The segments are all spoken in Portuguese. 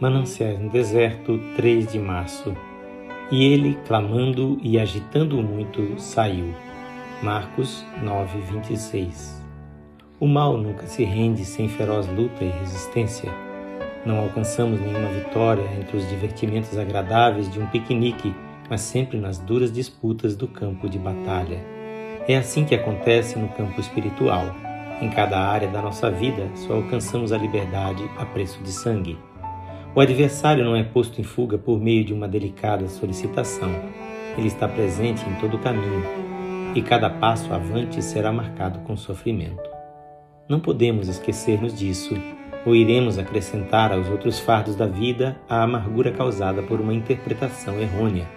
Mananciais no deserto, 3 de março. E ele, clamando e agitando muito, saiu. Marcos 9, 26. O mal nunca se rende sem feroz luta e resistência. Não alcançamos nenhuma vitória entre os divertimentos agradáveis de um piquenique, mas sempre nas duras disputas do campo de batalha. É assim que acontece no campo espiritual. Em cada área da nossa vida, só alcançamos a liberdade a preço de sangue. O adversário não é posto em fuga por meio de uma delicada solicitação. Ele está presente em todo o caminho, e cada passo avante será marcado com sofrimento. Não podemos esquecer-nos disso, ou iremos acrescentar aos outros fardos da vida a amargura causada por uma interpretação errônea.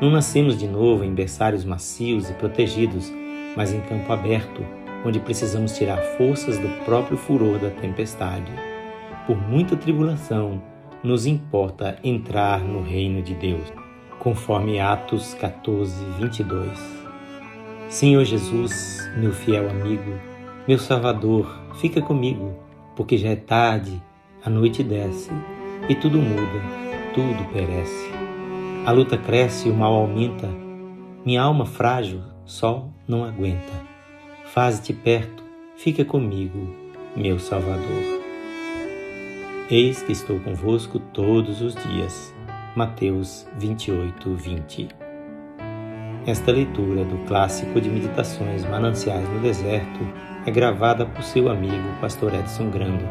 Não nascemos de novo em berçários macios e protegidos, mas em campo aberto, onde precisamos tirar forças do próprio furor da tempestade. Por muita tribulação, nos importa entrar no reino de Deus, conforme Atos 14, 22. Senhor Jesus, meu fiel amigo, meu Salvador, fica comigo, porque já é tarde, a noite desce e tudo muda, tudo perece. A luta cresce e o mal aumenta, minha alma frágil só não aguenta. Faze-te perto, fica comigo, meu Salvador. Eis que estou convosco todos os dias. Mateus 28, 20. Esta leitura do clássico de meditações Mananciais no Deserto é gravada por seu amigo Pastor Edson Grando.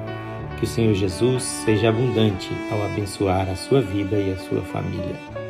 Que o Senhor Jesus seja abundante ao abençoar a sua vida e a sua família.